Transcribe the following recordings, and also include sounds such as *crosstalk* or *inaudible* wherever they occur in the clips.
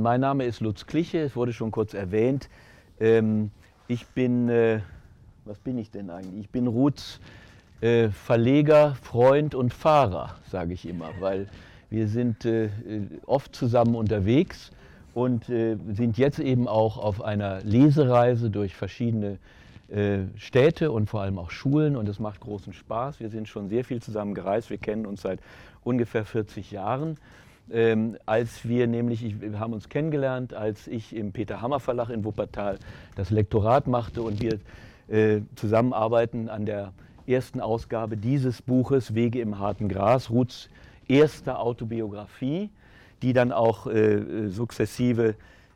mein Name ist Lutz Kliche, es wurde schon kurz erwähnt. Ähm, ich bin, äh, was bin ich denn eigentlich? Ich bin Ruths äh, Verleger, Freund und Fahrer, sage ich immer, weil wir sind äh, oft zusammen unterwegs und sind jetzt eben auch auf einer Lesereise durch verschiedene Städte und vor allem auch Schulen und es macht großen Spaß. Wir sind schon sehr viel zusammen gereist, wir kennen uns seit ungefähr 40 Jahren. Ähm, als wir nämlich, ich, wir haben uns kennengelernt, als ich im Peter Hammer Verlag in Wuppertal das Lektorat machte und wir äh, zusammenarbeiten an der ersten Ausgabe dieses Buches Wege im harten Gras, Ruths erste Autobiografie, die dann auch äh, sukzessive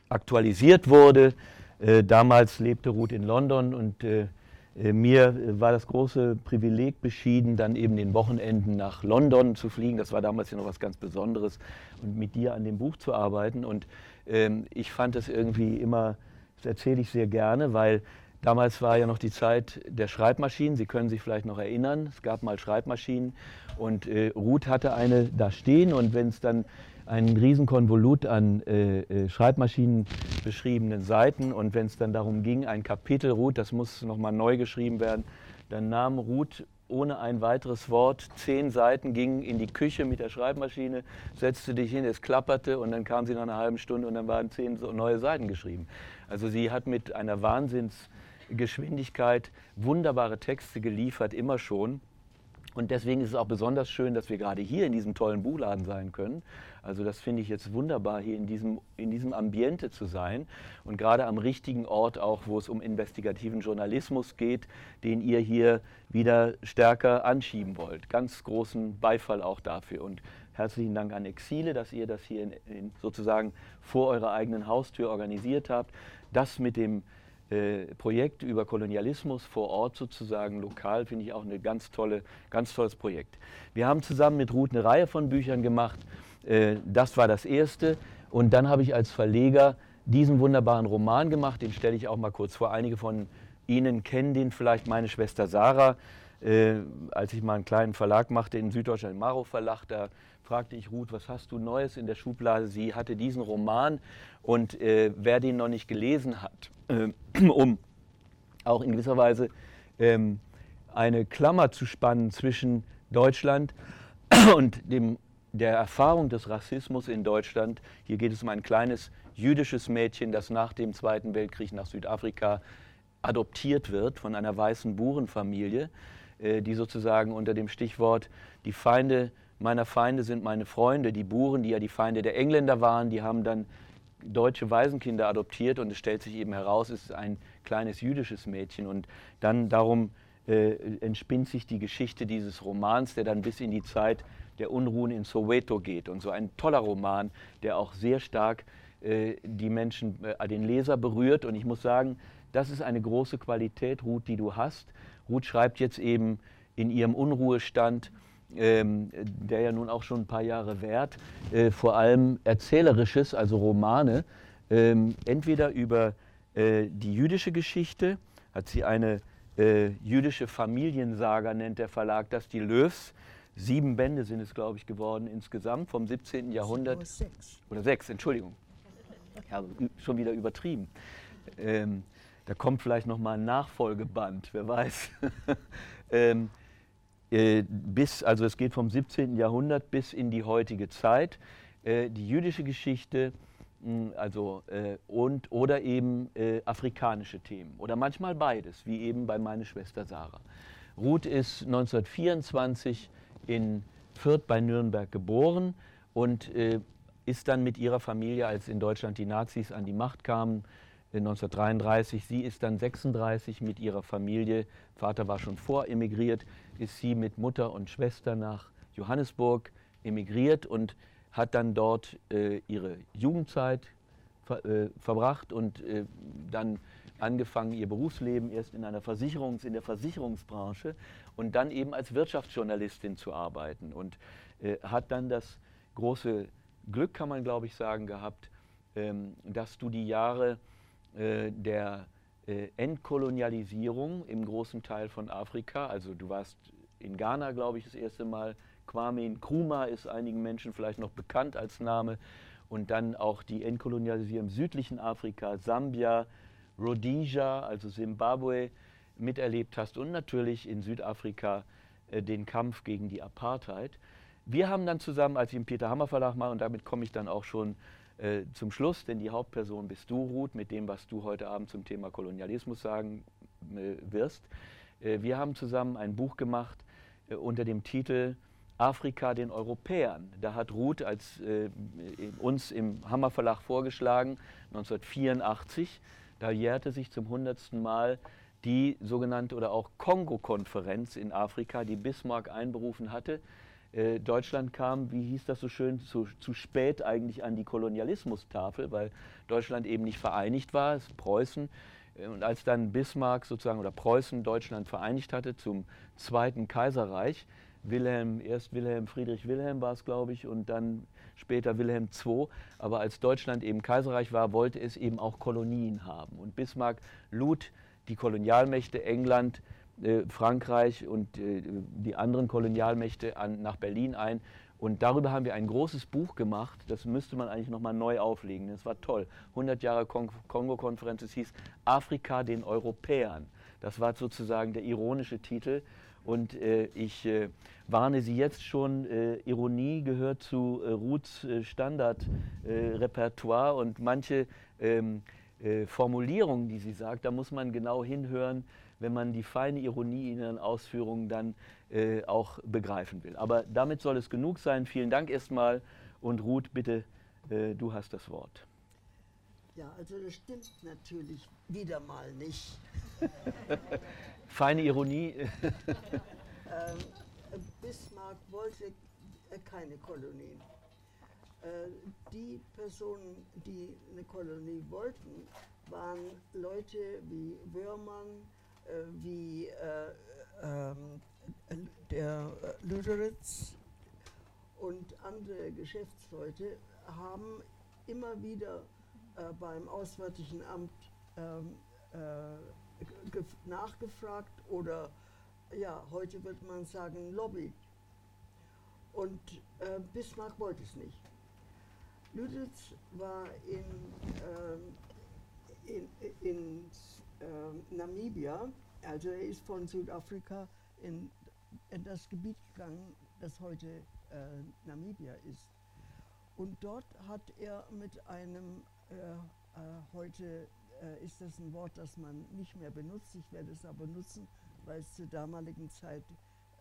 aktualisiert wurde. Äh, damals lebte Ruth in London und äh, mir war das große Privileg beschieden, dann eben den Wochenenden nach London zu fliegen. Das war damals ja noch was ganz Besonderes und mit dir an dem Buch zu arbeiten. Und ähm, ich fand es irgendwie immer, das erzähle ich sehr gerne, weil damals war ja noch die Zeit der Schreibmaschinen. Sie können sich vielleicht noch erinnern, es gab mal Schreibmaschinen und äh, Ruth hatte eine da stehen und wenn es dann ein Riesenkonvolut an äh, äh, Schreibmaschinen beschriebenen Seiten. Und wenn es dann darum ging, ein Kapitel Ruth, das muss nochmal neu geschrieben werden, dann nahm Ruth ohne ein weiteres Wort zehn Seiten, ging in die Küche mit der Schreibmaschine, setzte dich hin, es klapperte und dann kam sie nach einer halben Stunde und dann waren zehn neue Seiten geschrieben. Also sie hat mit einer Wahnsinnsgeschwindigkeit wunderbare Texte geliefert, immer schon. Und deswegen ist es auch besonders schön, dass wir gerade hier in diesem tollen Buchladen sein können. Also das finde ich jetzt wunderbar, hier in diesem, in diesem Ambiente zu sein und gerade am richtigen Ort auch, wo es um investigativen Journalismus geht, den ihr hier wieder stärker anschieben wollt. Ganz großen Beifall auch dafür und herzlichen Dank an Exile, dass ihr das hier in, in sozusagen vor eurer eigenen Haustür organisiert habt. Das mit dem äh, Projekt über Kolonialismus vor Ort sozusagen lokal, finde ich auch ein ganz, tolle, ganz tolles Projekt. Wir haben zusammen mit Ruth eine Reihe von Büchern gemacht. Äh, das war das erste. Und dann habe ich als Verleger diesen wunderbaren Roman gemacht. Den stelle ich auch mal kurz vor. Einige von Ihnen kennen den vielleicht, meine Schwester Sarah. Äh, als ich mal einen kleinen Verlag machte in Süddeutschland, Maro Verlag, da fragte ich Ruth, was hast du Neues in der Schublade? Sie hatte diesen Roman und äh, wer den noch nicht gelesen hat, äh, *clears throat* um auch in gewisser Weise ähm, eine Klammer zu spannen zwischen Deutschland *clears throat* und dem, der Erfahrung des Rassismus in Deutschland. Hier geht es um ein kleines jüdisches Mädchen, das nach dem Zweiten Weltkrieg nach Südafrika adoptiert wird von einer weißen Burenfamilie, äh, die sozusagen unter dem Stichwort die Feinde meiner Feinde sind meine Freunde, die Buren, die ja die Feinde der Engländer waren, die haben dann deutsche Waisenkinder adoptiert und es stellt sich eben heraus, es ist ein kleines jüdisches Mädchen. Und dann darum äh, entspinnt sich die Geschichte dieses Romans, der dann bis in die Zeit der Unruhen in Soweto geht. Und so ein toller Roman, der auch sehr stark äh, die Menschen, äh, den Leser berührt. Und ich muss sagen, das ist eine große Qualität, Ruth, die du hast. Ruth schreibt jetzt eben in ihrem Unruhestand ähm, der ja nun auch schon ein paar Jahre währt, äh, vor allem Erzählerisches, also Romane, ähm, entweder über äh, die jüdische Geschichte, hat sie eine äh, jüdische Familiensaga, nennt der Verlag das, die Löws. Sieben Bände sind es, glaube ich, geworden insgesamt vom 17. Jahrhundert. Oder sechs. Oder sechs, Entschuldigung. Ja, schon wieder übertrieben. Ähm, da kommt vielleicht noch mal ein Nachfolgeband, wer weiß. *laughs* ähm, äh, bis, also es geht vom 17. Jahrhundert bis in die heutige Zeit. Äh, die jüdische Geschichte, also äh, und oder eben afrikanische Themen oder manchmal beides, wie eben bei meiner Schwester Sarah. Ruth ist 1924 in Fürth bei Nürnberg geboren und ist dann mit ihrer Familie, als in Deutschland die Nazis an die Macht kamen, 1933. Sie ist dann 36 mit ihrer Familie, Vater war schon voremigriert, ist sie mit Mutter und Schwester nach Johannesburg emigriert und hat dann dort äh, ihre Jugendzeit ver äh, verbracht und äh, dann angefangen ihr Berufsleben erst in einer Versicherungs in der Versicherungsbranche und dann eben als Wirtschaftsjournalistin zu arbeiten und äh, hat dann das große Glück, kann man glaube ich sagen, gehabt, ähm, dass du die Jahre der äh, Entkolonialisierung im großen Teil von Afrika. Also du warst in Ghana, glaube ich, das erste Mal. Kwame Nkrumah ist einigen Menschen vielleicht noch bekannt als Name. und dann auch die Entkolonialisierung im südlichen Afrika, Sambia, Rhodesia, also Simbabwe miterlebt hast und natürlich in Südafrika äh, den Kampf gegen die Apartheid. Wir haben dann zusammen, als ich im Peter Hammer Verlag mache, und damit komme ich dann auch schon äh, zum Schluss, denn die Hauptperson bist du, Ruth, mit dem, was du heute Abend zum Thema Kolonialismus sagen äh, wirst. Äh, wir haben zusammen ein Buch gemacht äh, unter dem Titel Afrika den Europäern. Da hat Ruth als, äh, uns im Hammer Verlag vorgeschlagen, 1984, da jährte sich zum hundertsten Mal die sogenannte oder auch Kongo-Konferenz in Afrika, die Bismarck einberufen hatte. Äh, Deutschland kam, wie hieß das so schön, zu, zu spät eigentlich an die Kolonialismustafel, weil Deutschland eben nicht vereinigt war, es Preußen. Äh, und als dann Bismarck sozusagen oder Preußen Deutschland vereinigt hatte zum Zweiten Kaiserreich, Wilhelm, erst Wilhelm Friedrich Wilhelm war es, glaube ich, und dann später Wilhelm II. Aber als Deutschland eben Kaiserreich war, wollte es eben auch Kolonien haben. Und Bismarck lud die Kolonialmächte England, Frankreich und äh, die anderen Kolonialmächte an, nach Berlin ein. Und darüber haben wir ein großes Buch gemacht, das müsste man eigentlich nochmal neu auflegen. Das war toll. 100 Jahre Kongo-Konferenz, es hieß Afrika den Europäern. Das war sozusagen der ironische Titel. Und äh, ich äh, warne Sie jetzt schon, äh, Ironie gehört zu äh, Ruths äh, Standardrepertoire äh, und manche ähm, Formulierungen, die sie sagt, da muss man genau hinhören, wenn man die feine Ironie in ihren Ausführungen dann auch begreifen will. Aber damit soll es genug sein. Vielen Dank erstmal und Ruth, bitte, du hast das Wort. Ja, also das stimmt natürlich wieder mal nicht. *laughs* Feine Ironie. *laughs* ähm, Bismarck wollte keine Kolonien. Äh, die Personen, die eine Kolonie wollten, waren Leute wie Wörmann, äh, wie äh, ähm, der Lüderitz und andere Geschäftsleute haben immer wieder beim Auswärtigen Amt ähm, äh, nachgefragt oder ja, heute wird man sagen Lobby. Und äh, Bismarck wollte es nicht. Lüditz war in, äh, in, in äh, Namibia, also er ist von Südafrika in, in das Gebiet gegangen, das heute äh, Namibia ist. Und dort hat er mit einem, äh, äh, heute äh, ist das ein Wort, das man nicht mehr benutzt. Ich werde es aber nutzen, weil es zur damaligen Zeit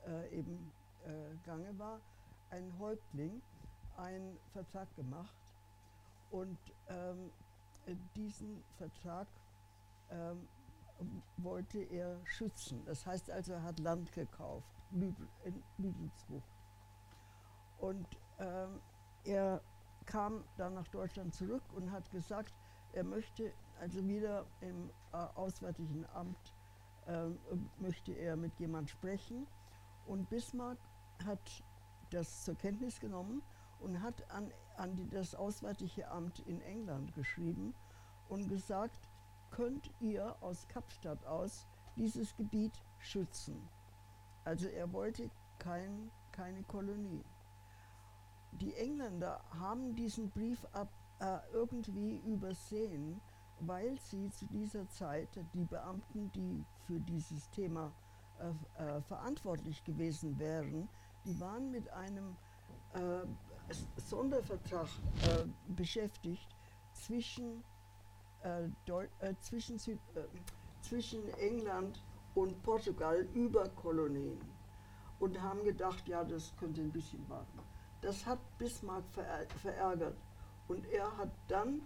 äh, eben äh, gange war. Ein Häuptling, einen Vertrag gemacht und ähm, diesen Vertrag ähm, wollte er schützen. Das heißt also, er hat Land gekauft in Lüdelsbucht. Und ähm, er kam dann nach Deutschland zurück und hat gesagt, er möchte also wieder im äh, Auswärtigen Amt äh, möchte er mit jemand sprechen. Und Bismarck hat das zur Kenntnis genommen und hat an, an die, das Auswärtige Amt in England geschrieben und gesagt, könnt ihr aus Kapstadt aus dieses Gebiet schützen. Also er wollte kein, keine Kolonie. Die Engländer haben diesen Brief ab, äh, irgendwie übersehen weil sie zu dieser Zeit die Beamten, die für dieses Thema äh, äh, verantwortlich gewesen wären, die waren mit einem äh, Sondervertrag äh, beschäftigt zwischen, äh, äh, zwischen, zwischen England und Portugal über Kolonien und haben gedacht, ja, das könnte ein bisschen warten. Das hat Bismarck verärgert und er hat dann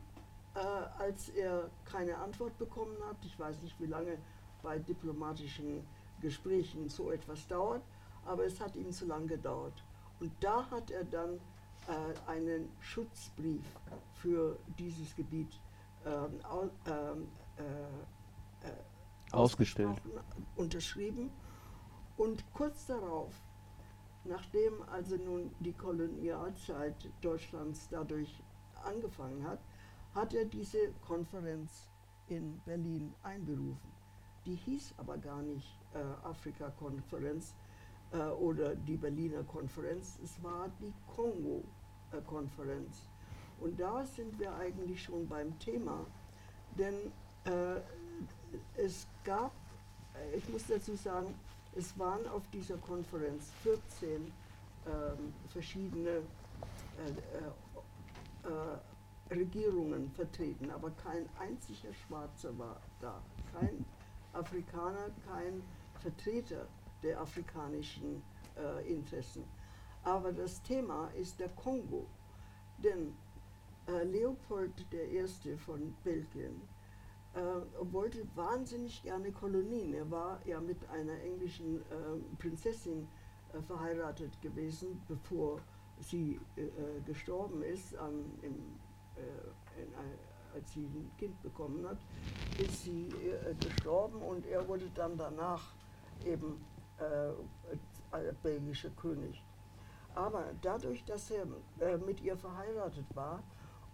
äh, als er keine Antwort bekommen hat. Ich weiß nicht, wie lange bei diplomatischen Gesprächen so etwas dauert, aber es hat ihm zu lange gedauert. Und da hat er dann äh, einen Schutzbrief für dieses Gebiet ähm, ähm äh, äh, ausgestellt, unterschrieben. Und kurz darauf, nachdem also nun die Kolonialzeit Deutschlands dadurch angefangen hat, hat er diese Konferenz in Berlin einberufen. Die hieß aber gar nicht äh, Afrika-Konferenz äh, oder die Berliner Konferenz, es war die Kongo-Konferenz. Und da sind wir eigentlich schon beim Thema, denn äh, es gab, äh, ich muss dazu sagen, es waren auf dieser Konferenz 14 ähm, verschiedene äh, äh, äh, Regierungen vertreten, aber kein einziger Schwarzer war da, kein Afrikaner, kein Vertreter der afrikanischen äh, Interessen. Aber das Thema ist der Kongo, denn äh, Leopold I. von Belgien äh, wollte wahnsinnig gerne Kolonien. Er war ja mit einer englischen äh, Prinzessin äh, verheiratet gewesen, bevor sie äh, äh, gestorben ist, an, im, in, als sie ein Kind bekommen hat, ist sie gestorben und er wurde dann danach eben belgischer König. Aber dadurch, dass er mit ihr verheiratet war,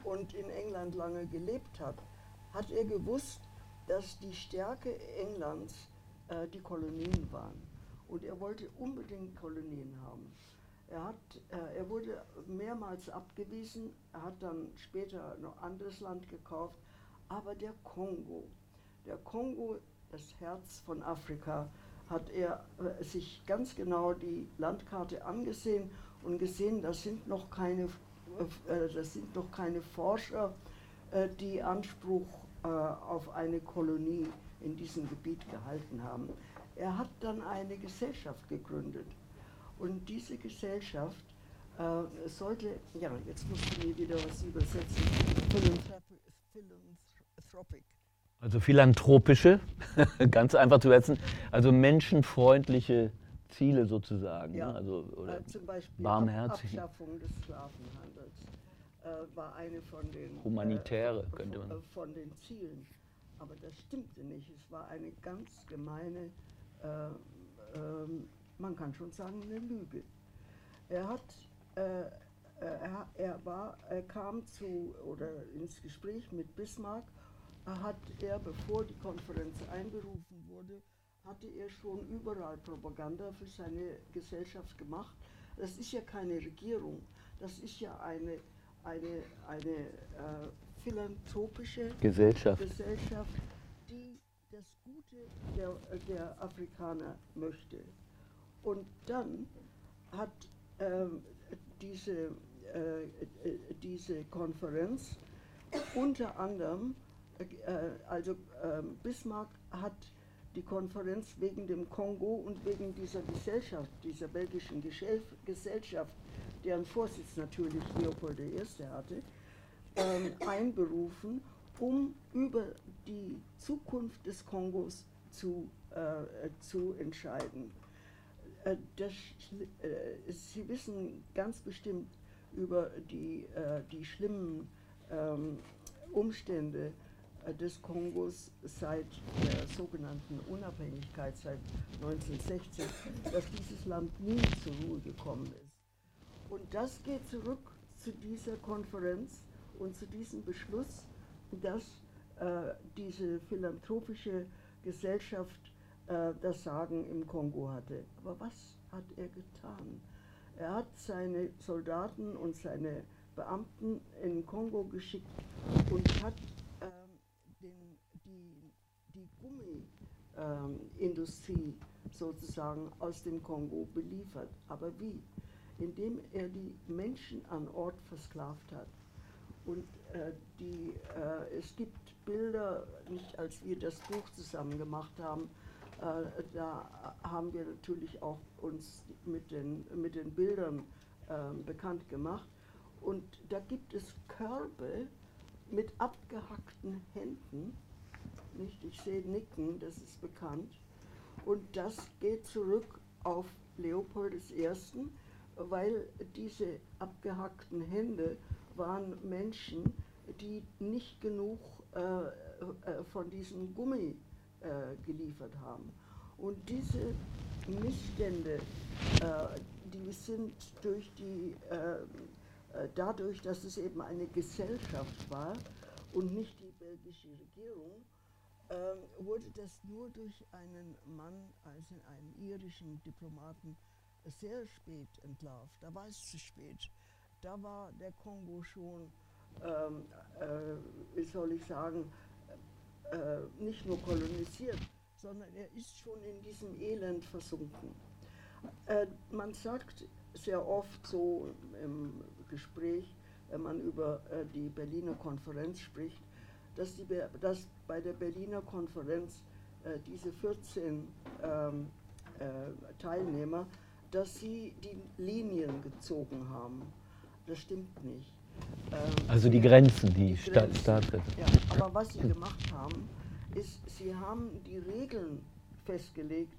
und in England lange gelebt hat, hat er gewusst, dass die Stärke Englands äh, die Kolonien waren. Und er wollte unbedingt Kolonien haben. Er, hat, äh, er wurde mehrmals abgewiesen, er hat dann später noch anderes Land gekauft, aber der Kongo, der Kongo, das Herz von Afrika, hat er äh, sich ganz genau die Landkarte angesehen und gesehen, das sind noch keine äh, das sind noch keine Forscher, äh, die Anspruch äh, auf eine Kolonie in diesem Gebiet gehalten haben. Er hat dann eine Gesellschaft gegründet. Und diese Gesellschaft äh, sollte, ja, jetzt musst du mir wieder was übersetzen, Philanthropic. Also philanthropische, *laughs* ganz einfach zu übersetzen, also menschenfreundliche Ziele sozusagen. Ja, ne? also, oder äh, zum Beispiel barmherzig. Abschaffung des Sklavenhandels äh, war eine von den humanitäre äh, könnte man von, von, den Zielen. Aber das stimmte nicht. Es war eine ganz gemeine, äh, ähm, man kann schon sagen, eine Lüge. Er hat äh, äh, er, er, war, er kam zu oder ins Gespräch mit Bismarck, hat er, bevor die Konferenz einberufen wurde, hatte er schon überall Propaganda für seine Gesellschaft gemacht. Das ist ja keine Regierung, das ist ja eine, eine, eine äh, philanthropische Gesellschaft. Gesellschaft, die das Gute der, der Afrikaner möchte. Und dann hat ähm, diese, äh, äh diese Konferenz unter anderem, äh, also äh, Bismarck hat die Konferenz wegen dem Kongo und wegen dieser Gesellschaft, dieser belgischen Gesellschaft, deren Vorsitz natürlich Leopold I. hatte, ähm, einberufen, um über die Zukunft des Kongos zu, äh, zu entscheiden. Äh, das, äh, Sie wissen ganz bestimmt über die, äh, die schlimmen ähm, Umstände, des Kongos seit der sogenannten Unabhängigkeit, seit 1960, dass dieses Land nie zur Ruhe gekommen ist. Und das geht zurück zu dieser Konferenz und zu diesem Beschluss, dass äh, diese philanthropische Gesellschaft äh, das Sagen im Kongo hatte. Aber was hat er getan? Er hat seine Soldaten und seine Beamten in Kongo geschickt und hat Gummiindustrie sozusagen aus dem Kongo beliefert. Aber wie? Indem er die Menschen an Ort versklavt hat. Und äh, die, äh, es gibt Bilder, nicht als wir das Buch zusammen gemacht haben, äh, da haben wir natürlich auch uns mit den, mit den Bildern ähm, bekannt gemacht. Und da gibt es Körbe mit abgehackten Händen, nicht? Ich sehe Nicken, das ist bekannt. Und das geht zurück auf Leopold I., weil diese abgehackten Hände waren Menschen, die nicht genug äh, äh, von diesem Gummi äh, geliefert haben. Und diese Missstände, äh, die sind durch die, äh, äh, dadurch, dass es eben eine Gesellschaft war und nicht die belgische Regierung, ähm, wurde das nur durch einen Mann, also einen irischen Diplomaten, sehr spät entlarvt. Da war es zu spät. Da war der Kongo schon ähm, äh, wie soll ich sagen, äh, nicht nur kolonisiert, sondern er ist schon in diesem Elend versunken. Äh, man sagt sehr oft so im Gespräch, wenn man über äh, die Berliner Konferenz spricht, dass, die, dass bei der Berliner Konferenz äh, diese 14 ähm, äh, Teilnehmer, dass sie die Linien gezogen haben. Das stimmt nicht. Ähm, also die Grenzen, die, die Staatsgrenzen. Ja, aber was sie gemacht haben, ist, sie haben die Regeln festgelegt,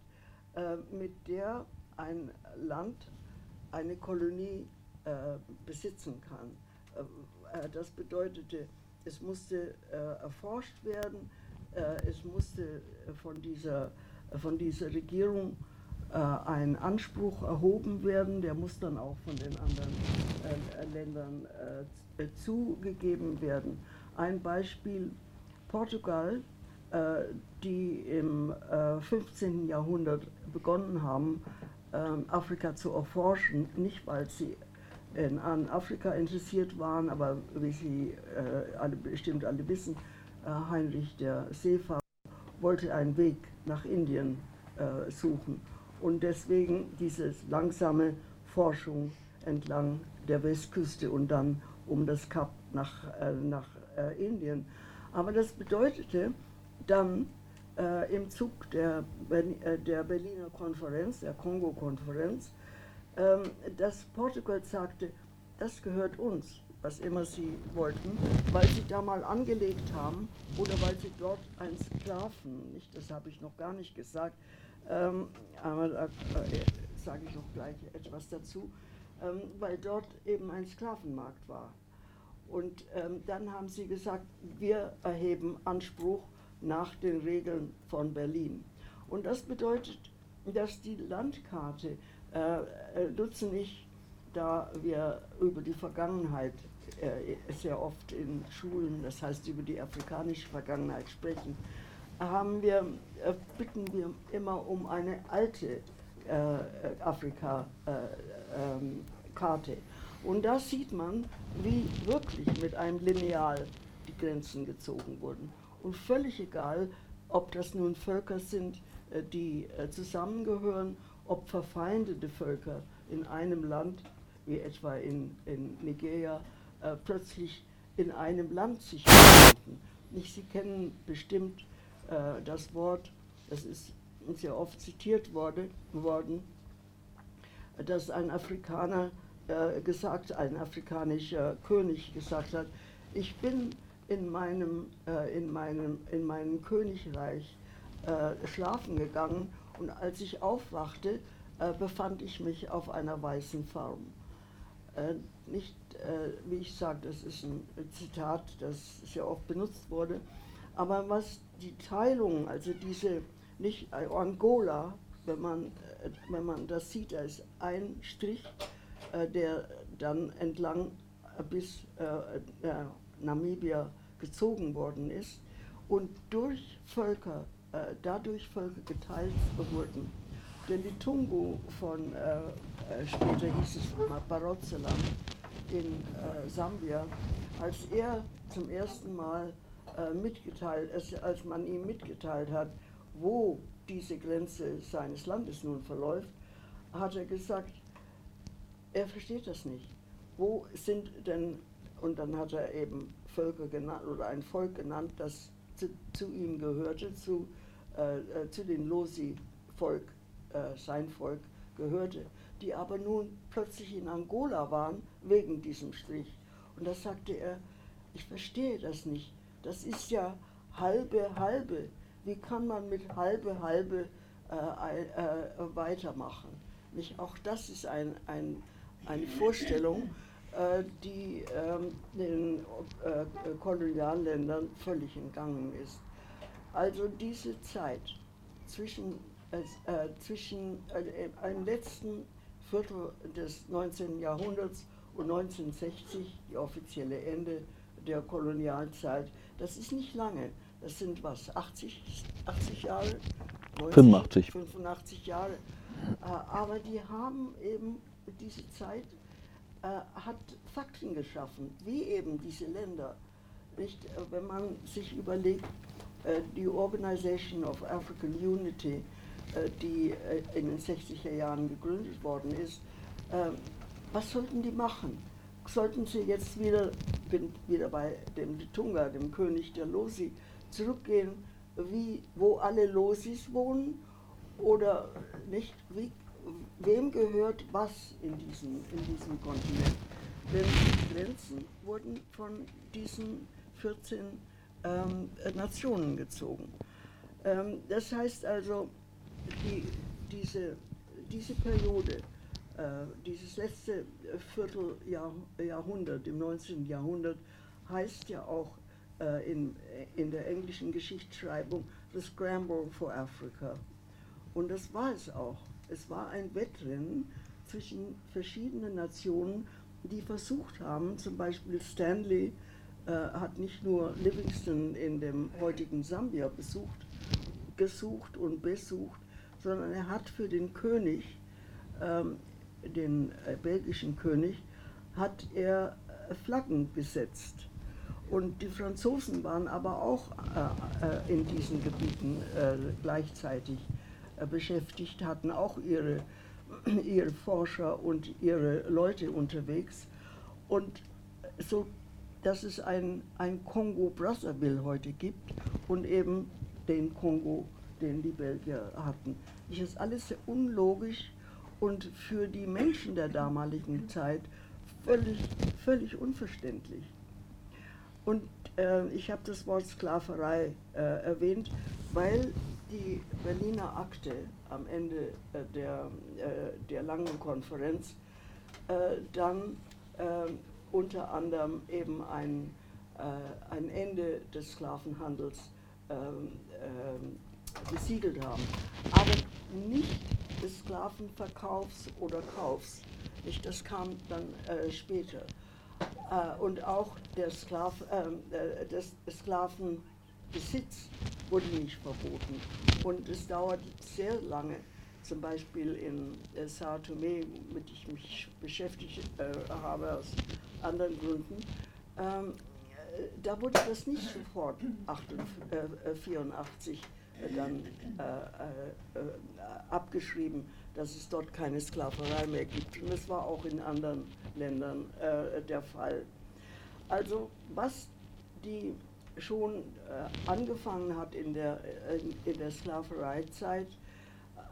äh, mit der ein Land eine Kolonie äh, besitzen kann. Äh, äh das bedeutete, es musste äh, erforscht werden, äh, es musste äh, von dieser, von dieser Regierung ein Anspruch erhoben werden, der muss dann auch von den anderen Ländern zugegeben werden. Ein Beispiel, Portugal, die im 15. Jahrhundert begonnen haben, ähm, Afrika zu erforschen, nicht weil sie in, an Afrika interessiert waren, aber wie Sie äh, alle, bestimmt alle wissen, äh, Heinrich der Seefahrer wollte einen Weg nach Indien äh, suchen und deswegen diese langsame Forschung entlang der Westküste und dann um das Kap nach, äh, nach äh, Indien. Aber das bedeutete dann, äh, im Zug der, der Berliner Konferenz, der Kongo-Konferenz, ähm, dass Portugal sagte, das gehört uns, was immer sie wollten, weil sie da mal angelegt haben oder weil sie dort einen Sklaven, nicht, das habe ich noch gar nicht gesagt, ähm, aber da äh, sage ich noch gleich etwas dazu, ähm, weil dort eben ein Sklavenmarkt war. Und ähm, dann haben sie gesagt, wir erheben Anspruch nach den Regeln von Berlin. Und das bedeutet, dass die Landkarte äh, äh, nutzen nicht, da wir über die Vergangenheit äh, sehr oft in Schulen, das heißt über die afrikanische Vergangenheit sprechen, haben wir, äh, bitten wir immer um eine alte äh, Afrika-Karte. Äh, ähm, Und da sieht man, wie wirklich mit einem Lineal die Grenzen gezogen wurden. Und völlig egal, ob das nun Völker sind, äh, die äh, zusammengehören, ob verfeindete Völker in einem Land, wie etwa in, in Nigeria, äh, plötzlich in einem Land sich befinden. Nicht, Sie kennen bestimmt äh, das Wort, das ist sehr oft zitiert wurde, worden, dass ein Afrikaner äh, gesagt, ein afrikanischer König gesagt hat, ich bin in meinem, äh, in meinem, in meinem Königreich äh, schlafen gegangen und als ich aufwachte, äh, befand ich mich auf einer weißen Farm. Äh, nicht, äh, wie ich sage, das ist ein Zitat, das sehr oft benutzt wurde, aber was die Teilung, also diese, nicht Angola, wenn man, äh, wenn man das sieht, da ist ein Strich, der dann entlang bis Namibia gezogen worden ist und durch Völker, äh, dadurch Völker geteilt wurden. Denn die Tungu von, äh, äh später hieß es Barotseland in äh, Sambia, als er zum ersten Mal äh, mitgeteilt, als man ihm mitgeteilt hat, wo diese Grenze seines Landes nun verläuft, hat er gesagt, er versteht das nicht. Wo sind denn, und dann hat er eben Völker genannt oder ein Volk genannt, das zu, zu ihm gehörte, zu, äh, äh, zu den Losi-Volk, äh, sein Volk gehörte, die aber nun plötzlich in Angola waren wegen diesem Strich. Und da sagte er, ich verstehe das nicht. Das ist ja halbe, halbe. Wie kann man mit halbe, halbe äh, äh, weitermachen? Nicht? Auch das ist ein, ein, eine Vorstellung, die ähm, den äh, Kolonialländern völlig entgangen ist. Also diese Zeit zwischen, äh, zwischen äh, im letzten Viertel des 19. Jahrhunderts und 1960, die offizielle Ende der Kolonialzeit, das ist nicht lange. Das sind was, 80, 80 Jahre? 90, 85. 85 Jahre. Äh, aber die haben eben diese Zeit äh, hat Fakten geschaffen, wie eben diese Länder. Nicht, äh, wenn man sich überlegt, äh, die Organization of African Unity, äh, die äh, in den 60er Jahren gegründet worden ist, äh, was sollten die machen? Sollten sie jetzt wieder, bin wieder bei dem Tunga, dem König der Losi, zurückgehen, wie, wo alle Losis wohnen? Oder nicht, wie, wem gehört was in diesem, in diesem Kontinent? Denn die Grenzen wurden von diesen 14 ähm, Nationen gezogen. Ähm, das heißt also, die, diese, diese Periode, äh, dieses letzte Vierteljahrhundert im 19. Jahrhundert heißt ja auch äh, in, in der englischen Geschichtsschreibung The Scramble for Africa. Und das war es auch. Es war ein Wettrennen zwischen verschiedenen Nationen, die versucht haben, zum Beispiel Stanley äh, hat nicht nur Livingston in dem heutigen Sambia besucht, gesucht und besucht, sondern er hat für den König, ähm, den äh, belgischen König, hat er äh, Flaggen besetzt. Und die Franzosen waren aber auch äh, äh in diesen Gebieten äh, gleichzeitig äh, beschäftigt, hatten auch ihre, ihre Forscher und ihre Leute unterwegs. Und so, dass es ein, ein Kongo-Brazzaville heute gibt und eben den Kongo, den die Belgier hatten. Das ist alles sehr unlogisch und für die Menschen der damaligen Zeit völlig, völlig unverständlich. Und äh, ich habe das Wort Sklaverei äh, erwähnt, weil die Berliner Akte am Ende äh, der, äh, der langen Konferenz äh, dann äh, unter anderem eben ein, ein Ende des Sklavenhandels ähm, ähm, besiegelt haben. Aber nicht des Sklavenverkaufs oder Kaufs. Nicht, das kam dann äh, später. Äh, und auch der Sklav, ähm, äh, des Sklavenbesitz wurde nicht verboten. Und es dauert sehr lange, zum Beispiel in äh, Sao Tome, mit ich mich beschäftigt äh, habe aus anderen Gründen, ähm, äh, da wurde das nicht sofort 1984 äh, dann äh, äh, abgeschrieben, dass es dort keine Sklaverei mehr gibt. Und das war auch in anderen Ländern äh, der Fall. Also was die schon äh, angefangen hat in der, in, in der Sklavereizeit,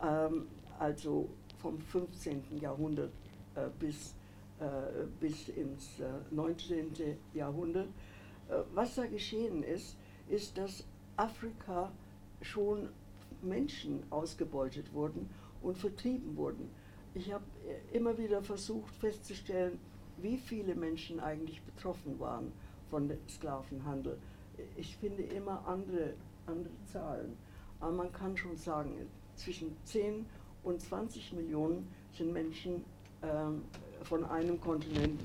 ähm, also vom 15. Jahrhundert äh, bis, äh, bis ins 19. Jahrhundert, was da geschehen ist, ist, dass Afrika schon Menschen ausgebeutet wurden und vertrieben wurden. Ich habe immer wieder versucht festzustellen, wie viele Menschen eigentlich betroffen waren von dem Sklavenhandel. Ich finde immer andere, andere Zahlen, aber man kann schon sagen, zwischen 10 und 20 Millionen sind Menschen ähm, von einem Kontinent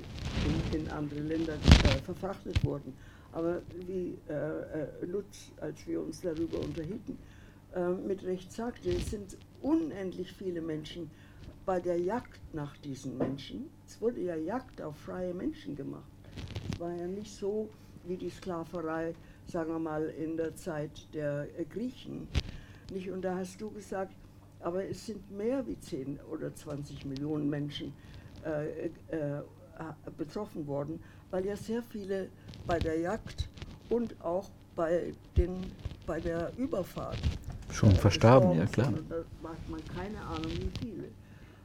in, in andere Länder äh, verfrachtet worden. Aber wie äh, äh, Lutz, als wir uns darüber unterhielten, äh, mit Recht sagte, es sind unendlich viele Menschen bei der Jagd nach diesen Menschen. Es wurde ja Jagd auf freie Menschen gemacht. Es war ja nicht so wie die Sklaverei, sagen wir mal, in der Zeit der äh, Griechen. Nicht? Und da hast du gesagt, aber es sind mehr wie 10 oder 20 Millionen Menschen betroffen worden, weil ja sehr viele bei der Jagd und auch bei, den, bei der Überfahrt schon verstarben, ja klar. Da macht man keine Ahnung wie viele.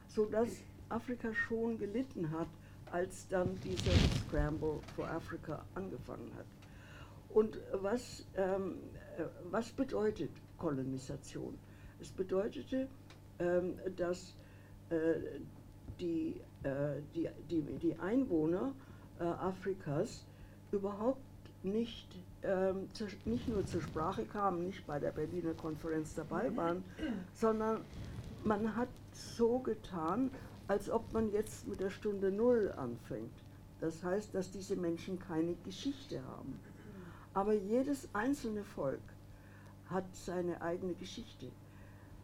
Sodass Afrika schon gelitten hat, als dann dieser Scramble for Africa angefangen hat. Und was, ähm, äh, was bedeutet Kolonisation? Es bedeutete, ähm, dass äh, die, äh, die, die, die Einwohner äh, Afrikas überhaupt nicht, ähm, zu, nicht nur zur Sprache kamen, nicht bei der Berliner Konferenz dabei waren, sondern man hat so getan, als ob man jetzt mit der Stunde Null anfängt. Das heißt, dass diese Menschen keine Geschichte haben. Aber jedes einzelne Volk hat seine eigene Geschichte.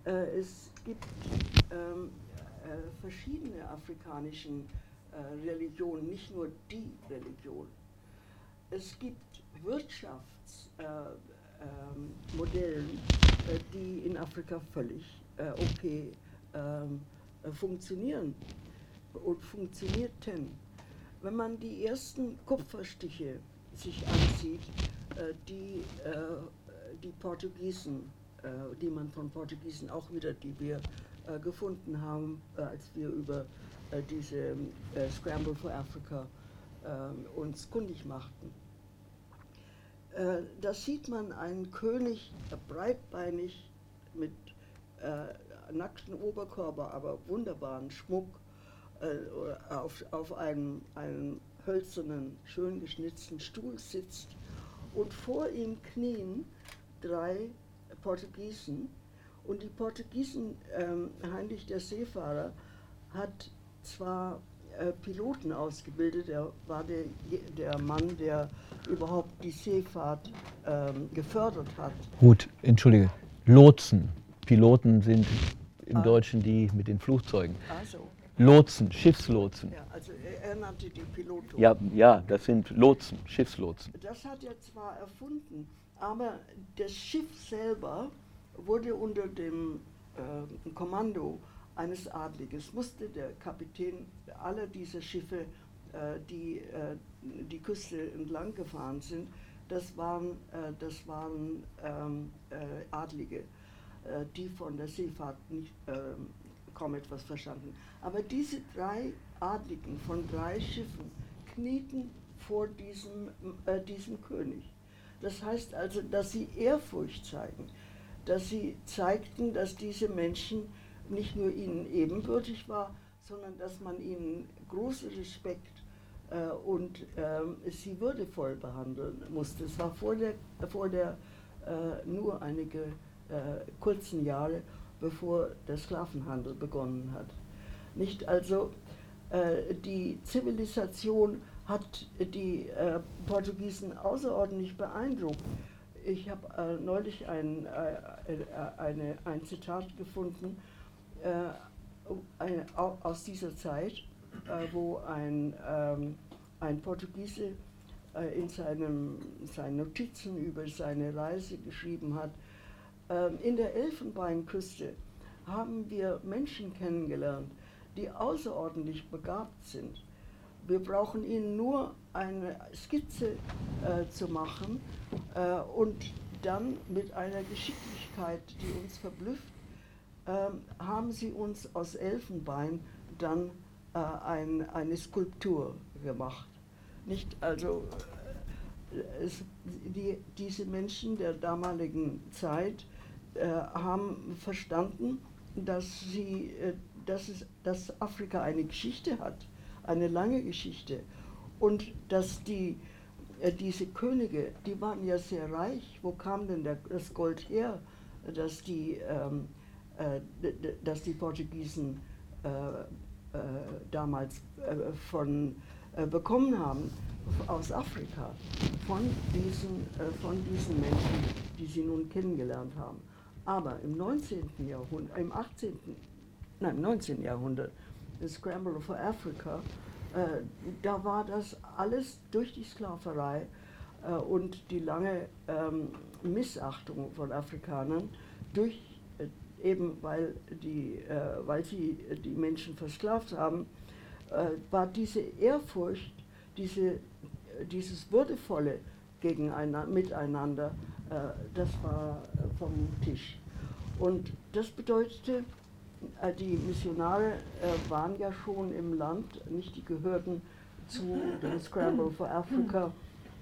Äh, es gibt ähm, äh, verschiedene afrikanischen äh, Religion, nicht nur die Religion. Es gibt Wirtschaftsmodelle, äh, die in Afrika völlig okay ähm, funktionieren und funktionierten. Wenn man die ersten Kupferstiche sich ansieht, die die Portugiesen, die man von Portugiesen auch wieder, die wir gefunden haben, als wir über diese Scramble for Africa uns kundig machten. Da sieht man einen König, breitbeinig, mit nackten Oberkörper, aber wunderbaren Schmuck, auf, auf einem, einem hölzernen, schön geschnitzten Stuhl sitzt und vor ihm knien drei Portugiesen. Und die Portugiesen, ähm, Heinrich der Seefahrer, hat zwar äh, Piloten ausgebildet, er war der, der Mann, der überhaupt die Seefahrt ähm, gefördert hat. Gut, entschuldige, Lotsen. Piloten sind im ah. Deutschen die mit den Flugzeugen. Also. Lotsen, Schiffslotsen. Ja, also er nannte die Piloten. Ja, ja, das sind Lotsen, Schiffslotsen. Das hat er zwar erfunden, aber das Schiff selber wurde unter dem äh, Kommando eines Adliges, musste der Kapitän aller dieser Schiffe, äh, die äh, die Küste entlang gefahren sind, das waren, äh, das waren ähm, äh, Adlige, äh, die von der Seefahrt nicht ähm, kaum etwas verstanden. Aber diese drei Adligen von drei Schiffen knieten vor diesem, diesem König. Das heißt also, dass sie Ehrfurcht zeigen, dass sie zeigten, dass diese Menschen nicht nur ihnen ebenbürtig war, sondern dass man ihnen großen Respekt äh, und äh, sie würdevoll behandeln musste. Es war vor der, vor der äh, nur einige äh, kurzen Jahre, bevor der Sklavenhandel begonnen hat. Nicht also äh, die Zivilisation hat die äh, Portugiesen außerordentlich beeindruckt. Ich habe äh, neulich ein, äh, äh, eine, ein Zitat gefunden äh, ein, aus dieser Zeit, wo ein, ähm, ein Portugiese in seinem, seinen Notizen über seine Reise geschrieben hat, ähm, in der Elfenbeinküste haben wir Menschen kennengelernt, die außerordentlich begabt sind wir brauchen ihnen nur eine Skizze äh, zu machen äh, und dann mit einer Geschicklichkeit, die uns verblüfft, äh, haben sie uns aus Elfenbein dann äh, ein, eine Skulptur gemacht. Nicht also äh, es, die, diese Menschen der damaligen Zeit äh, haben verstanden, dass, sie, dass, es, dass Afrika eine Geschichte hat eine lange Geschichte. Und dass die, äh, diese Könige, die waren ja sehr reich. Wo kam denn der, das Gold her, dass die, ähm, äh, dass die Portugiesen äh, äh damals äh, von, äh, bekommen haben? Aus Afrika, von diesen, von diesen Menschen, die sie nun kennengelernt haben. Aber im 19. Jahrhundert, im 18., nein, im 19. Jahrhundert Scramble for Africa, äh, da war das alles durch die Sklaverei äh, und die lange ähm, Missachtung von Afrikanern, durch, äh, eben weil, die, äh, weil sie die Menschen versklavt haben, äh, war diese Ehrfurcht, diese, dieses Würdevolle gegeneinander, miteinander, äh, das war vom Tisch. Und das bedeutete, äh, die Missionare äh, waren ja schon im Land, nicht die gehörten zu dem Scramble for Africa.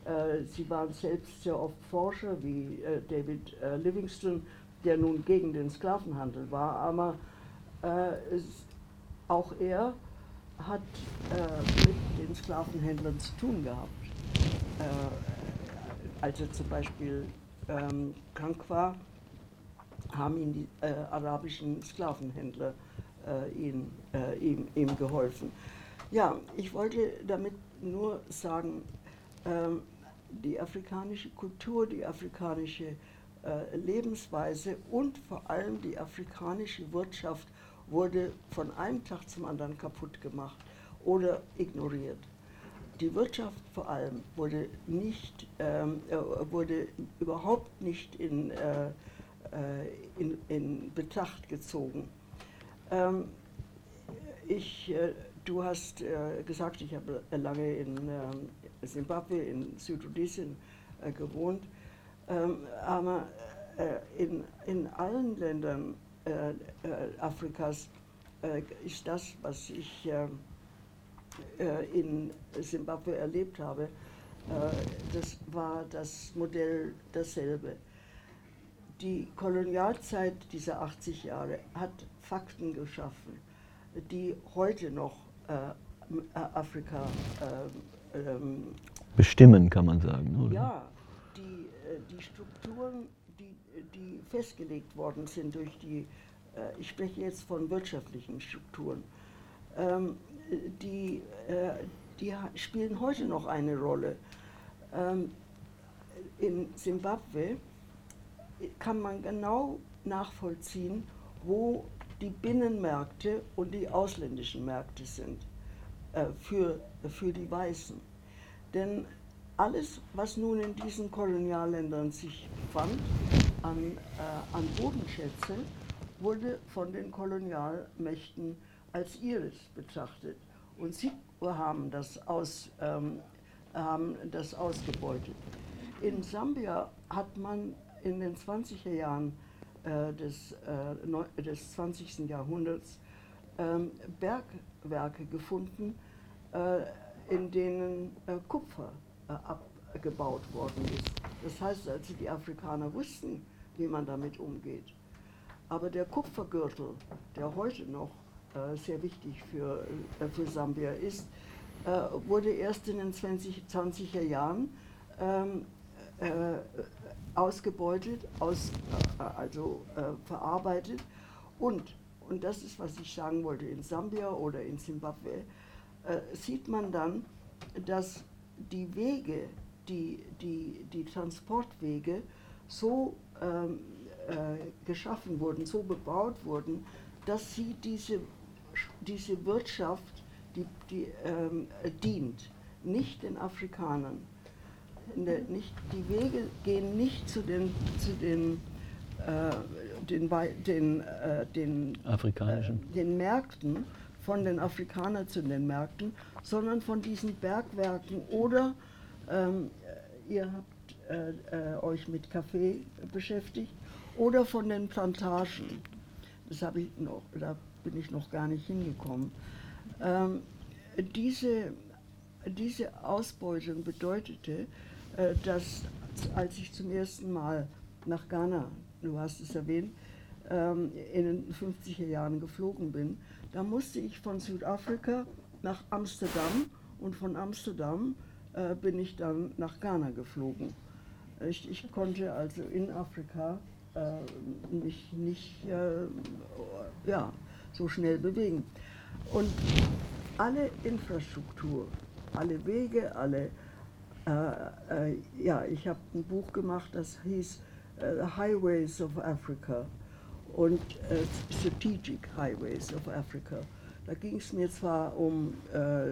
Äh, sie waren selbst sehr oft Forscher, wie David Livingston, der nun gegen den Sklavenhandel war, aber auch er hat mit den Sklavenhändlern zu tun gehabt. als er zum Beispiel ähm, krank war, haben ihm die äh, arabischen Sklavenhändler äh, ihn, äh, ihm, ihm, geholfen. Ja, ich wollte damit nur sagen, ähm, die afrikanische Kultur, die afrikanische äh, Lebensweise und vor allem die afrikanische Wirtschaft wurde von einem Tag zum anderen kaputt gemacht. oder ignoriert. Die Wirtschaft vor allem wurde, nicht, ähm, äh, wurde überhaupt nicht in, äh, in, in Betracht gezogen. Ähm, ich, äh, du hast äh, gesagt, ich habe lange in Simbabwe, ähm, in Südrhodesien äh, gewohnt, ähm, aber in, in allen Ländern Afrikas ist das, was ich in Simbabwe erlebt habe, das war das Modell dasselbe. Die Kolonialzeit dieser 80 Jahre hat Fakten geschaffen, die heute noch äh, äh Afrika äh, ähm, bestimmen, kann man sagen. Oder? Ja, die, äh, die Strukturen, die, die festgelegt worden sind durch die, äh, ich spreche jetzt von wirtschaftlichen Strukturen, ähm, die, äh, die spielen heute noch eine Rolle. Ähm, in Simbabwe kann man genau nachvollziehen, wo die Binnenmärkte und die ausländischen Märkte sind äh, für, für die Weißen. Denn alles, was nun in diesen Kolonialländern sich fand, an, äh, an Bodenschätze, wurde von den Kolonialmächten als ihres betrachtet. Und sie haben das, aus, ähm, haben das ausgebeutet. In Sambia hat man in den 20er Jahren äh, des, äh, des 20. Jahrhunderts ähm, Bergwerke gefunden, äh, in denen äh, Kupfer äh, abgebaut worden ist. Das heißt also, die Afrikaner wussten, wie man damit umgeht. Aber der Kupfergürtel, der heute noch äh, sehr wichtig für, für Sambia ist, wurde erst in den 20, 20er Jahren ähm, ausgebeutet, aus, äh, also äh, verarbeitet. Und, und das ist, was ich sagen wollte, in Sambia oder in Simbabwe äh, sieht man dann, dass die Wege, die, die, die Transportwege so ähm, äh, geschaffen wurden, so bebaut wurden, dass sie diese, diese Wirtschaft die, die, ähm, dient, nicht den Afrikanern nicht, die Wege gehen nicht zu den, zu den, äh, den, den, äh, den, afrikanischen. Äh, den Märkten, von den Afrikanern zu den Märkten, sondern von diesen Bergwerken oder ähm, ihr habt äh, äh, euch mit Kaffee beschäftigt oder von den Plantagen. Das habe ich noch, da bin ich noch gar nicht hingekommen. Ähm, diese, diese Ausbeutung bedeutete, äh, dass als ich zum ersten Mal nach Ghana, du hast es erwähnt, ähm, in den 50er Jahren geflogen bin, da musste ich von Südafrika nach Amsterdam und von Amsterdam äh, bin ich dann nach Ghana geflogen. Ich, ich konnte also in Afrika äh, mich nicht äh, ja, so schnell bewegen. Und alle Infrastruktur, alle Wege, alle äh, äh, ja, ich habe ein Buch gemacht, das hieß äh, Highways of Africa und Strategic Highways of Africa. Da ging es mir zwar um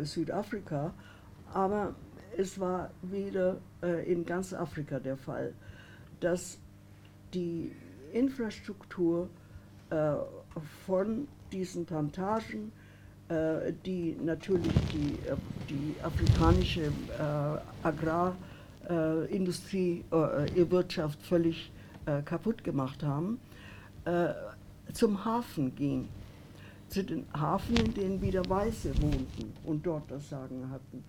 Südafrika, aber es war wieder in ganz Afrika der Fall, dass die Infrastruktur von diesen Plantagen äh, die natürlich die, äh, die afrikanische äh, Agrarindustrie, ihre Wirtschaft völlig kaputt gemacht haben, zum Hafen ging. Zu den Hafen, in denen wieder Weiße wohnten und dort das Sagen hatten.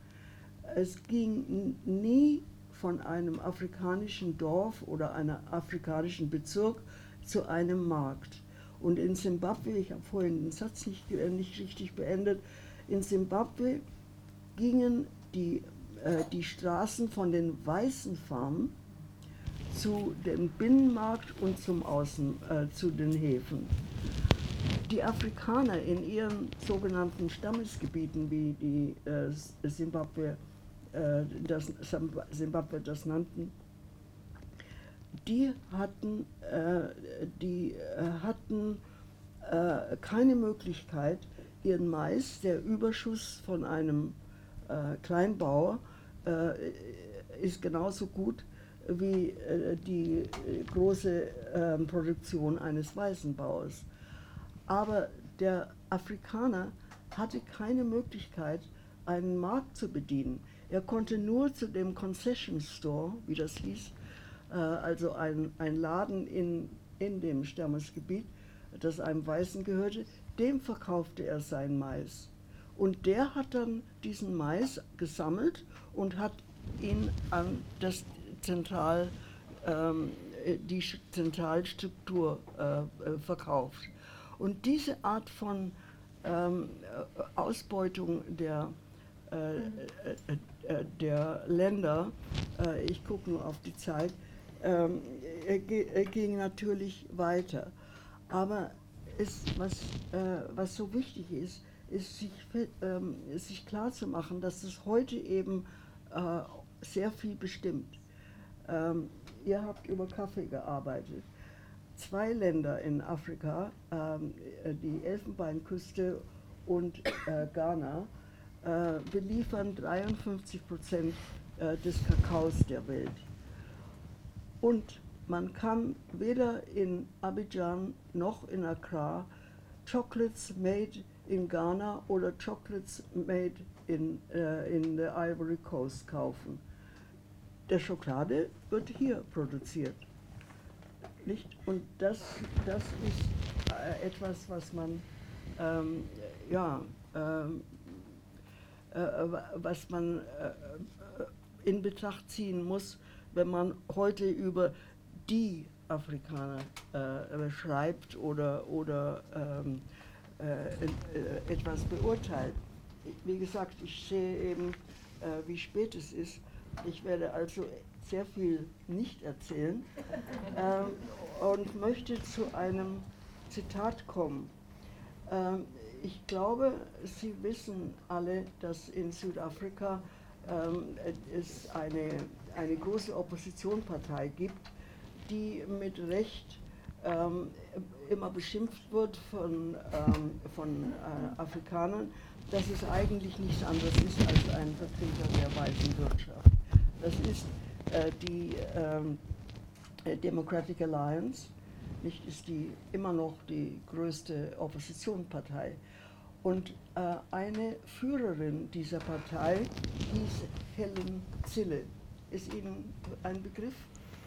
Es ging nie von einem afrikanischen Dorf oder einem afrikanischen Bezirk zu einem Markt. Und in Simbabwe, ich habe vorhin den Satz nicht, äh, nicht richtig beendet, in Simbabwe gingen die, äh, die Straßen von den weißen Farmen zu dem Binnenmarkt und zum Außen, äh, zu den Häfen. Die Afrikaner in ihren sogenannten Stammesgebieten, wie die äh, Simbabwe, äh, das, Simbabwe das nannten, die hatten, äh, die, äh, hatten äh, keine Möglichkeit, ihren Mais, der Überschuss von einem Kleinbauer, ist genauso gut wie die große ähm, Produktion eines Weißenbauers. Aber der Afrikaner hatte keine Möglichkeit, einen Markt zu bedienen. Er konnte nur zu dem Concession Store, wie das hieß, also ein, ein Laden in, in dem Stammesgebiet, das einem Weißen gehörte, dem verkaufte er sein Mais. Und der hat dann diesen Mais gesammelt und hat ihn an das Zentral, ähm, die Zentralstruktur äh, äh, verkauft. Und diese Art von ähm, Ausbeutung der, äh, äh, äh der Länder, äh, ich gucke nur auf die Zeit, ähm, ging natürlich weiter. Aber es, was, was so wichtig ist, ist sich, ähm, sich klar zu machen, dass es heute eben sehr viel bestimmt. Ähm, ihr habt über Kaffee gearbeitet. Zwei Länder in Afrika, ähm, die Elfenbeinküste und äh, Ghana, äh, beliefern 53 Prozent äh, des Kakaos der Welt. Und man kann weder in Abidjan noch in Accra Chocolates made in Ghana oder Chocolates made in, äh, in the Ivory Coast kaufen der Schokolade wird hier produziert. Nicht? Und das, das ist äh, etwas, was man, ähm, ja, ähm, äh, was man äh, in Betracht ziehen muss, wenn man heute über die Afrikaner äh, schreibt oder, oder ähm, äh, etwas beurteilt. Wie gesagt, ich sehe eben, äh, wie spät es ist ich werde also sehr viel nicht erzählen *laughs* ähm, und möchte zu einem Zitat kommen. Ähm, ich glaube, Sie wissen alle, dass in Südafrika ähm, es eine, eine große Oppositionspartei gibt, die mit Recht ähm, immer beschimpft wird von, ähm, von äh, Afrikanern, dass es eigentlich nichts anderes ist als ein Vertreter der weißen Wirtschaft. Das ist äh, die äh, Democratic Alliance, nicht ist die immer noch die größte Oppositionspartei. Und äh, eine Führerin dieser Partei hieß Helen Zille. Ist Ihnen ein Begriff?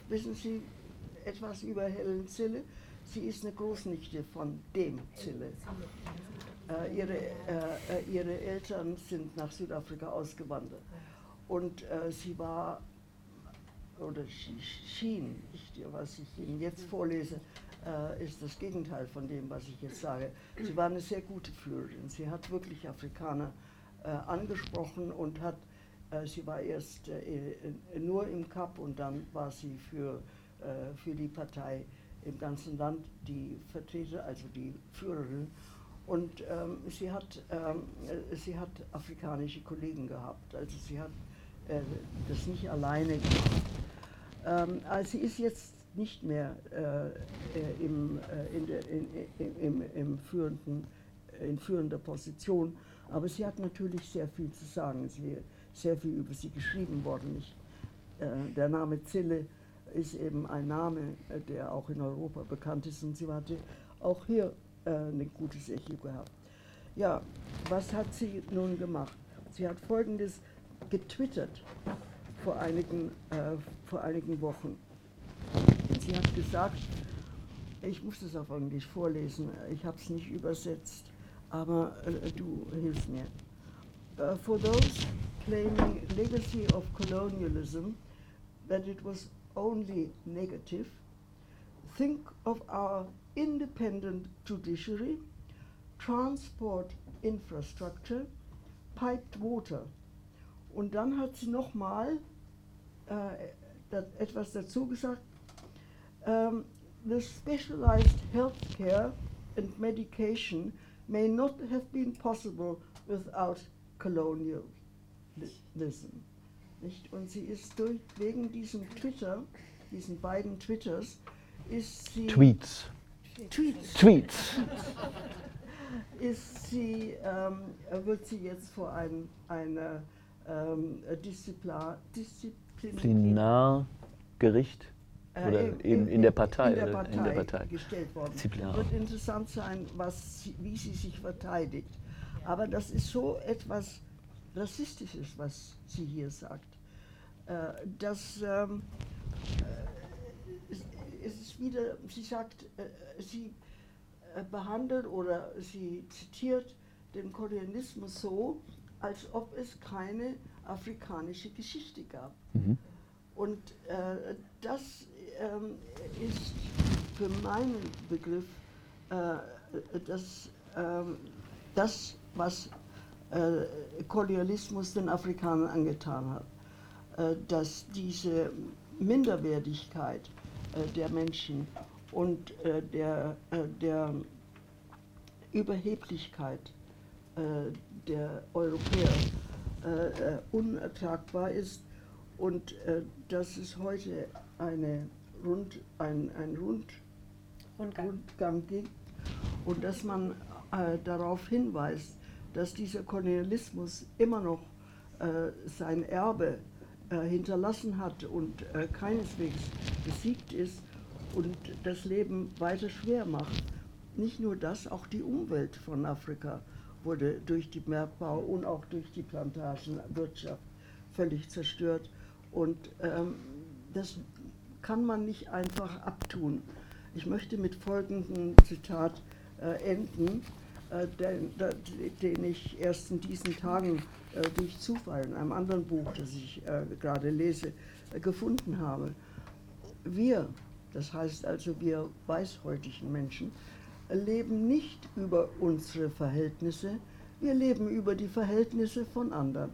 Wissen Sie etwas über Helen Zille? Sie ist eine Großnichte von dem Zille. Äh, ihre, äh, äh, ihre Eltern sind nach Südafrika ausgewandert. Und äh, sie war, oder schien, ich, was ich Ihnen jetzt vorlese, äh, ist das Gegenteil von dem, was ich jetzt sage. Sie war eine sehr gute Führerin. Sie hat wirklich Afrikaner äh, angesprochen und hat, sie war erst äh, nur im Kap und dann war sie für, äh, für die Partei im ganzen Land die Vertreter, also die Führerin. Und ähm, sie, hat, ähm, sie hat afrikanische Kollegen gehabt. Also sie hat äh, das nicht alleine gemacht. Ähm, also sie ist jetzt nicht mehr äh, äh im, äh, in der, in, im, im führenden, in führender Position, aber sie hat natürlich sehr viel zu sagen. Sie, sehr viel über sie geschrieben worden. Ich, äh, der Name Zille ist eben ein Name, äh, der auch in Europa bekannt ist und sie hatte auch hier ein gutes Echo gehabt. Ja, was hat sie nun gemacht? Sie hat folgendes getwittert vor einigen, äh, vor einigen Wochen. Sie hat gesagt, ich muss es auf Englisch vorlesen, ich habe es nicht übersetzt, aber äh, du hilfst mir. Uh, for those claiming legacy of colonialism, that it was only negative, think of our independent judiciary, transport infrastructure, piped water, und dann hat sie nochmal äh, etwas dazu gesagt. Um, the specialized healthcare and medication may not have been possible without colonialism. Nicht? Und sie ist durch, wegen diesem Twitter, diesen beiden Twitters, ist sie. Tweets. Tweets. Tweets. ist sie, ähm, wird sie jetzt vor ein, eine ähm, Diszipla, Disziplinargericht oder äh, in, in, der Partei, in der Partei, in der Partei. gestellt worden. Disziplinar. Wird interessant sein, was, sie- wie sie sich verteidigt. Aber das ist so etwas Rassistisches, was sie hier sagt. Äh, dass ähm, äh, es, ist wieder, sie sagt, äh, sie äh, behandelt oder sie zitiert den Kolonialismus so, als ob es keine afrikanische Geschichte gab. Mhm. Und äh, das ähm, ist für meinen Begriff äh, das, ähm, das, was äh, Kolonialismus den Afrikanern angetan hat. Äh, dass diese Minderwertigkeit äh, der Menschen und äh, der, äh, der Überheblichkeit äh, der Europäer äh, äh, unertragbar ist und äh, dass es heute eine Rund, ein, ein Rund, Rundgang. Rundgang gibt und dass man äh, darauf hinweist, dass dieser Kolonialismus immer noch äh, sein Erbe äh, hinterlassen hat und äh, keineswegs besiegt ist und das Leben weiter schwer macht. Nicht nur das, auch die Umwelt von Afrika wurde durch den Bergbau und auch durch die Plantagenwirtschaft völlig zerstört. Und ähm, das kann man nicht einfach abtun. Ich möchte mit folgendem Zitat äh, enden, den, da- den ich erst in diesen Tagen äh, durch Zufall in einem anderen Buch, das ich äh, gerade lese, äh, gefunden habe. Wir, das heißt also wir weißhäutigen Menschen, leben nicht über unsere Verhältnisse, wir leben über die Verhältnisse von anderen.